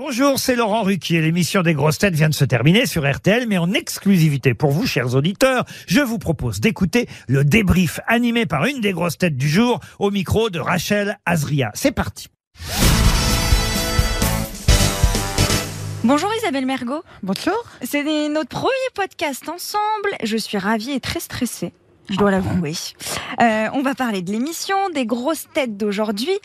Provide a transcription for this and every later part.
Bonjour, c'est Laurent Ruquier. L'émission des grosses têtes vient de se terminer sur RTL, mais en exclusivité pour vous, chers auditeurs, je vous propose d'écouter le débrief animé par une des grosses têtes du jour au micro de Rachel Azria. C'est parti. Bonjour Isabelle Mergot. Bonjour. C'est notre premier podcast ensemble. Je suis ravie et très stressée. Je dois l'avouer. Euh, on va parler de l'émission, des grosses têtes d'aujourd'hui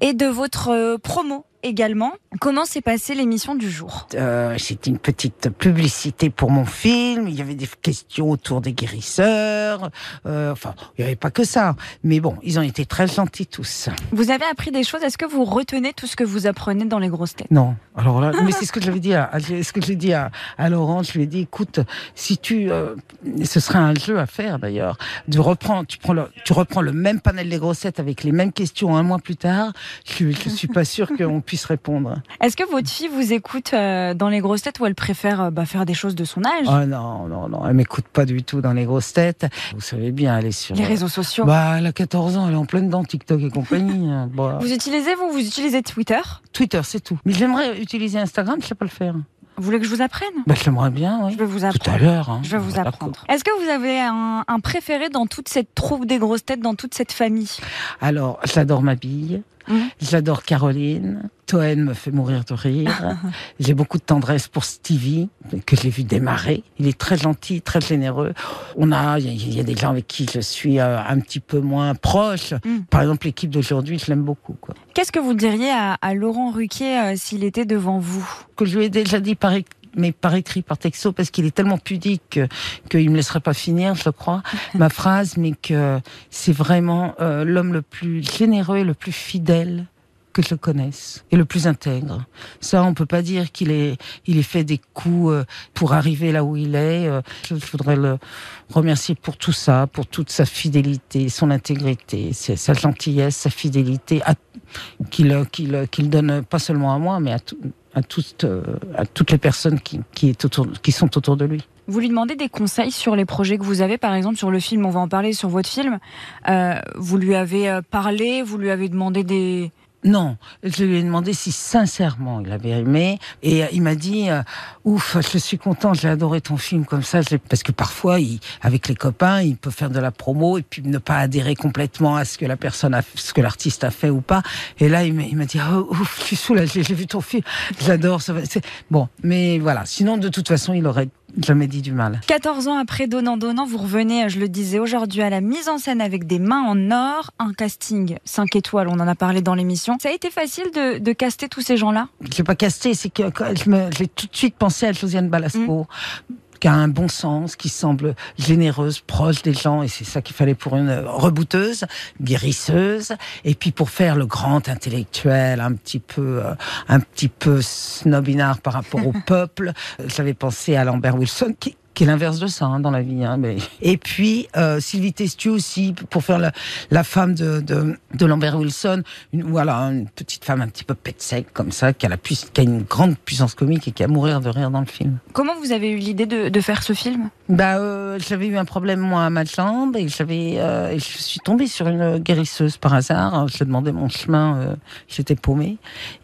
et de votre euh, promo également. Comment s'est passée l'émission du jour? Euh, C'était une petite publicité pour mon film. Il y avait des questions autour des guérisseurs. Euh, enfin, il n'y avait pas que ça. Mais bon, ils ont été très gentils tous. Vous avez appris des choses? Est-ce que vous retenez tout ce que vous apprenez dans les grosses têtes? Non. Alors là, mais c'est ce que j'avais dit à, ce que j'ai dit à, à Laurent. Je lui ai dit, écoute, si tu, euh, ce serait un jeu à faire d'ailleurs. De reprendre, tu prends le, tu reprends le même panel des grossettes avec les mêmes questions un mois plus tard. Je, je suis pas sûr qu'on puisse répondre. Est-ce que votre fille vous écoute euh, dans les grosses têtes ou elle préfère euh, bah, faire des choses de son âge? Oh non, non, non, elle m'écoute pas du tout dans les grosses têtes. Vous savez bien, elle est sur. Les réseaux sociaux Bah, elle a 14 ans, elle est en pleine dans TikTok et compagnie. hein. Bon, Vous utilisez, vous, vous utilisez Twitter? Twitter, c'est tout. Mais j'aimerais utiliser Instagram, je sais pas le faire. Vous voulez que je vous apprenne? Bah, j'aimerais bien, oui. Je vais vous Tout à apprendre. l'heure. hein. Je vais vous apprendre. Est-ce que vous avez un, un préféré dans toute cette troupe des grosses têtes, dans toute cette famille? Alors, j'adore ma bille. Mhm. J'adore Caroline. Toen me fait mourir de rire. J'ai beaucoup de tendresse pour Stevie, que j'ai vu démarrer. Il est très gentil, très généreux. On a, il y, a- il y a des gens avec qui je suis euh, un petit peu moins proche. Mhm. Par exemple, l'équipe d'aujourd'hui, je l'aime beaucoup. Qu'est-ce que vous diriez à, à Laurent Ruquier euh, s'il était devant vous? Que je lui ai déjà dit par, éc- mais par écrit, par texto, parce qu'il est tellement pudique que- qu'il me laisserait pas finir, je crois, ma phrase, mais que c'est vraiment euh, l'homme le plus généreux et le plus fidèle que je connaisse et le plus intègre. Ça, on peut pas dire qu'il est, il est fait des coups euh, pour arriver là où il est. Euh, Je, voudrais le remercier pour tout ça, pour toute sa fidélité, son intégrité, sa gentillesse, sa fidélité, qu'il qu'il qu'il donne pas seulement à moi, mais à, tout- à toutes euh, à toutes les personnes qui qui sont autour de lui. Vous lui demandez des conseils sur les projets que vous avez, par exemple sur le film, on va en parler sur votre film. Euh, vous lui avez euh, parlé, vous lui avez demandé des... Non, je lui ai demandé si sincèrement il avait aimé et euh, il m'a dit euh, ouf, je suis content, j'ai adoré ton film comme ça, parce que parfois il, avec les copains, il peut faire de la promo et puis ne pas adhérer complètement à ce que la personne a, ce que l'artiste a fait ou pas. Et là il m'a dit oh, ouf, je suis soulagé, j'ai vu ton film, j'adore. Bon, mais voilà, sinon de toute façon il aurait jamais dit du mal. 14 ans après Donnant Donnant, vous revenez, je le disais aujourd'hui, à la mise en scène avec des mains en or, un casting 5 étoiles, on en a parlé dans l'émission. Ça a été facile de, de caster tous ces gens-là? Je l'ai pas casté, c'est que quand je me- j'ai tout de suite pensé à Josiane Balasco. Qui a un bon sens, qui semble généreuse, proche des gens, et c'est ça qu'il fallait pour une rebouteuse, guérisseuse, et puis pour faire le grand intellectuel, un petit peu, euh, un petit peu snobinard par rapport au peuple. J'avais pensé à Lambert Wilson, qui, qui est l'inverse de ça hein, dans la vie. Hein, mais... Et puis euh, Sylvie Testu aussi pour faire la, la femme de, de, de Lambert Wilson. Une, voilà, une petite femme un petit peu pète sec comme ça, qui a, la puiss- qui a une grande puissance comique et qui a mourir de rire dans le film. Comment vous avez eu l'idée de, de faire ce film? Bah, euh, j'avais eu un problème moi à ma jambe et j'avais, euh, et je suis tombée sur une guérisseuse par hasard. Je lui ai demandé mon chemin, euh, j'étais paumée.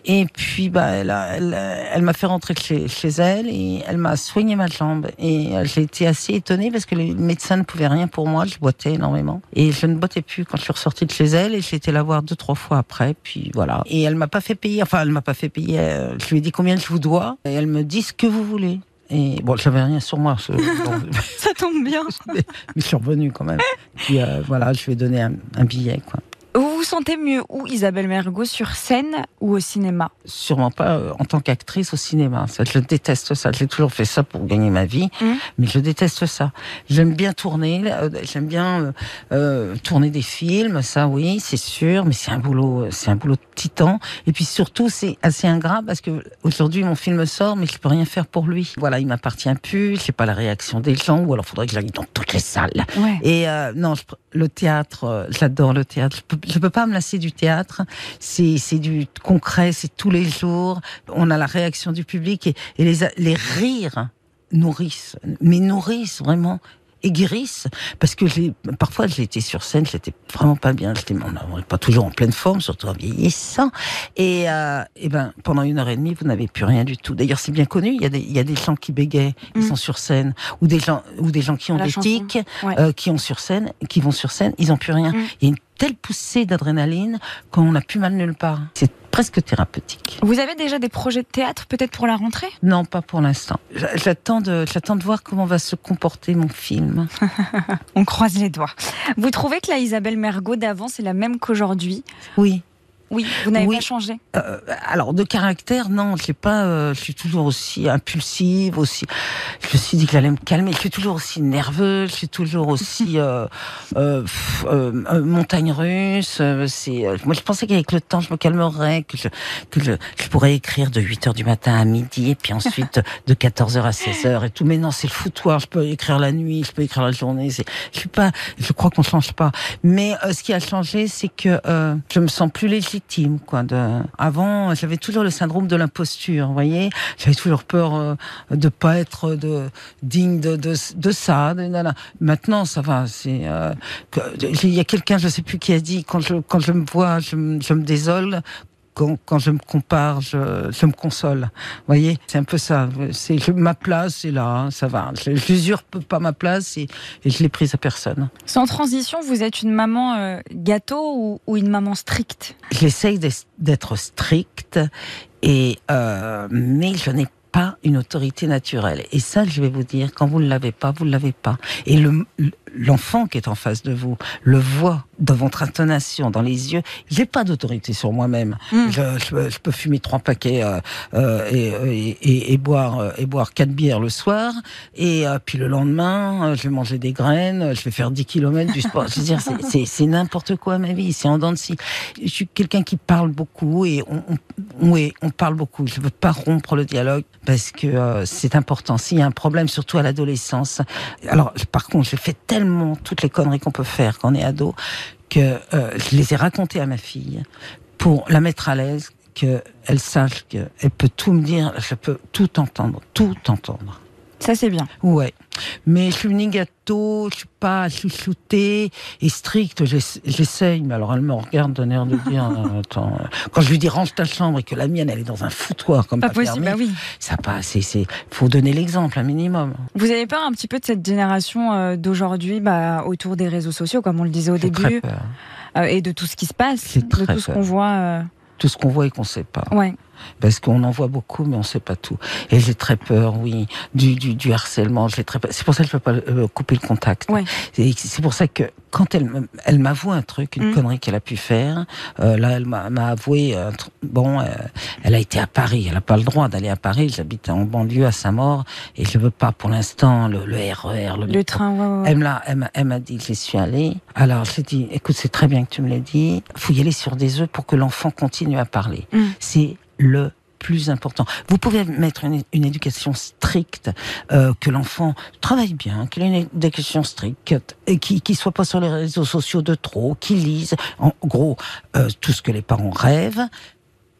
Et puis bah, elle, a- elle, elle m'a fait rentrer chez, chez elle et elle m'a soigné ma jambe. Et euh, j'ai été assez étonnée parce que les médecins ne pouvaient rien pour moi. Je boitais énormément et je ne boitais plus quand je suis ressortie de chez elle et j'ai été la voir deux trois fois après. Puis voilà. Et elle m'a pas fait payer. Enfin, elle m'a pas fait payer. euh, Je lui ai dit combien je vous dois et elle me dit ce que vous voulez. Et bon, j'avais rien sur moi. ce- Ça tombe bien. mais je suis revenu quand même. Puis euh, voilà, je lui ai donné un, un billet. Quoi. Vous sentez mieux où, Isabelle Mergot, sur scène ou au cinéma Sûrement pas euh, en tant qu'actrice au cinéma. Ça, je déteste ça. J'ai toujours fait ça pour gagner ma vie, Mhm. mais je déteste ça. J'aime bien tourner. euh, J'aime bien euh, tourner des films. Ça, oui, c'est sûr. Mais c'est un boulot, c'est un boulot de titan. Et puis surtout, c'est assez ingrat parce que aujourd'hui mon film sort, mais je peux rien faire pour lui. Voilà, il m'appartient plus. Je sais pas la réaction des gens, ou alors faudrait que j'aille dans toutes les salles. Ouais. Et non, je le théâtre, j'adore le théâtre. Je peux, je peux pas me lasser du théâtre. C'est c'est du concret, c'est tous les jours. On a la réaction du public et, et les, les rires nourrissent, mais nourrissent vraiment aiguerrissent parce que parfois été sur scène, j'étais vraiment pas bien, j'étais pas toujours en pleine forme, surtout en vieillissant. Et, euh, et ben pendant une heure et demie, vous n'avez plus rien du tout. D'ailleurs, c'est bien connu. Il y a des il y a des gens qui bégayent, ils Mm. sont sur scène, ou des gens ou des gens qui ont La des chanson. tics, Ouais. euh, qui ont sur scène, qui vont sur scène, ils ont plus rien. Mm. Il y a une telle poussée d'adrénaline qu'on n'a plus mal nulle part. C'est presque thérapeutique. Vous avez déjà des projets de théâtre peut-être pour la rentrée? Non, pas pour l'instant. J'a- J'attends de, j'attends de voir comment va se comporter mon film. On croise les doigts. Vous trouvez que la Isabelle Mergot d'avant c'est la même qu'aujourd'hui? Oui. Oui, vous n'avez Oui. pas changé. Euh, alors de caractère, non, je pas. euh, je suis toujours aussi impulsive, aussi. Je me suis dit que j'allais me calmer. Je suis toujours aussi nerveuse. Je suis toujours aussi euh, euh, pff, euh, euh, montagne russe. c'est. euh, moi, je pensais qu'avec le temps, je me calmerais, que je que je, je pourrais écrire de 8 heures du matin à midi, et puis ensuite de 14 heures à 16 heures et tout. Mais non, c'est le foutoir. Je peux écrire la nuit, je peux écrire la journée. C'est. Je suis pas. Je crois qu'on change pas. Mais euh, ce qui a changé, c'est que euh, je me sens plus légitime. Quoi, de... Avant, j'avais toujours le syndrome de l'imposture. Vous voyez, j'avais toujours peur euh, de pas être de, digne de, de, de ça. de-. Maintenant, ça va. Euh, Il y a quelqu'un, je sais plus qui a dit quand je quand je me vois, je, je me désole. Quand, quand je me compare, je, je me console. Vous voyez, c'est un peu ça. C'est ma place, c'est là, hein, ça va. Je n'usurpe pas ma place et, et je l'ai prise à personne. Sans transition, vous êtes une maman euh, gâteau ou, ou une maman stricte? J'essaye d'être stricte, et euh, mais je n'ai pas une autorité naturelle. Et ça, je vais vous dire, quand vous ne l'avez pas, vous ne l'avez pas. Et le l'enfant qui est en face de vous le voit dans votre intonation, dans les yeux. J'ai pas d'autorité sur moi-même. Mm. Je, je, je peux fumer trois paquets euh, euh, et, et, et, et boire euh, et boire quatre bières le soir, et euh, puis le lendemain, euh, je vais manger des graines, je vais faire 10 kilomètres du sport. Je veux dire, c'est n'importe quoi ma vie, c'est en dents de scie. Je suis quelqu'un qui parle beaucoup et on, on, oui, on parle beaucoup. Je veux pas rompre le dialogue parce que euh, c'est important. S'il y a un problème, surtout à l'adolescence. Alors, par contre, j'ai fait tellement toutes les conneries qu'on peut faire quand on est ado que euh, je les ai racontées à ma fille pour la mettre à l'aise, qu'elle sache qu'elle peut tout me dire, je peux tout entendre, tout entendre. Ça, c'est bien. Ouais. Mais je suis ni gâteau, je suis pas chouchoutée et stricte. J'ess- J'essaye, mais alors elle me regarde d'un air de dire, euh, attends, euh, quand je lui dis range ta chambre et que la mienne elle est dans un foutoir comme Pas pas, possible, bah oui. ça passe. C'est, faut donner l'exemple un minimum. Vous avez peur un petit peu de cette génération euh, d'aujourd'hui bah, autour des réseaux sociaux, comme on le disait au J'ai très début, peur. euh, et de tout ce qui se passe, de tout ce peur. qu'on voit. euh, Tout ce qu'on voit et qu'on sait pas. Ouais. Parce qu'on en voit beaucoup, mais on sait pas tout. Et j'ai très peur, oui, du, du, du harcèlement. J'ai très peur. C'est pour ça que je peux pas euh, couper le contact. Ouais. C'est pour ça que quand elle, elle m'avoue un truc, une Mm. connerie qu'elle a pu faire, euh, là, elle m'a m'a avoué, un tr- bon, euh, elle a été à Paris. Elle n'a pas le droit d'aller à Paris. J'habite en banlieue à Saint-Maur et je veux pas pour l'instant le, le RER, le, Le train, ouais, ouais, elle m'a- elle m'a dit, j'y suis allée. Alors, j'ai dit, écoute, c'est très bien que tu me l'aies dit. Faut y aller sur des œufs pour que l'enfant continue à parler. Mm. C'est le plus important. Vous pouvez mettre une, une éducation stricte, euh, que l'enfant travaille bien, qu'il ait une éducation stricte, et qui qui soit pas sur les réseaux sociaux de trop, qu'il lise, en gros, euh, tout ce que les parents rêvent.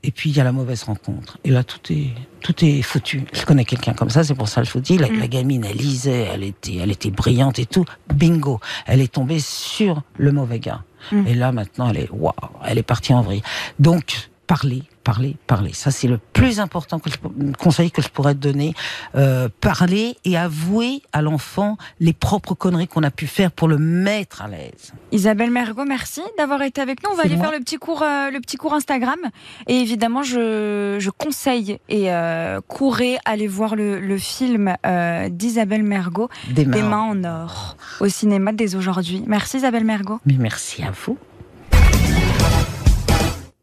Et puis il y a la mauvaise rencontre. Et là tout est tout est foutu. Je connais quelqu'un comme ça, c'est pour ça que je vous dis. La, Mm. la gamine, elle lisait, elle était elle était brillante et tout. Bingo, elle est tombée sur le mauvais gars. Mm. Et là maintenant, elle est waouh, elle est partie en vrille. Donc parler, parler, parler. Ça c'est le plus important que je, le conseil que je pourrais te donner. Euh, parler et avouer à l'enfant les propres conneries qu'on a pu faire pour le mettre à l'aise. Isabelle Mergot, merci d'avoir été avec nous. On va aller moi. faire le petit cours, euh, le petit cours Instagram. Et évidemment, je, je conseille et euh, courez aller voir le, le film euh, d'Isabelle Mergot, Des mains. Des mains en or, au cinéma dès aujourd'hui. Merci Isabelle Mergot. Mais merci à vous.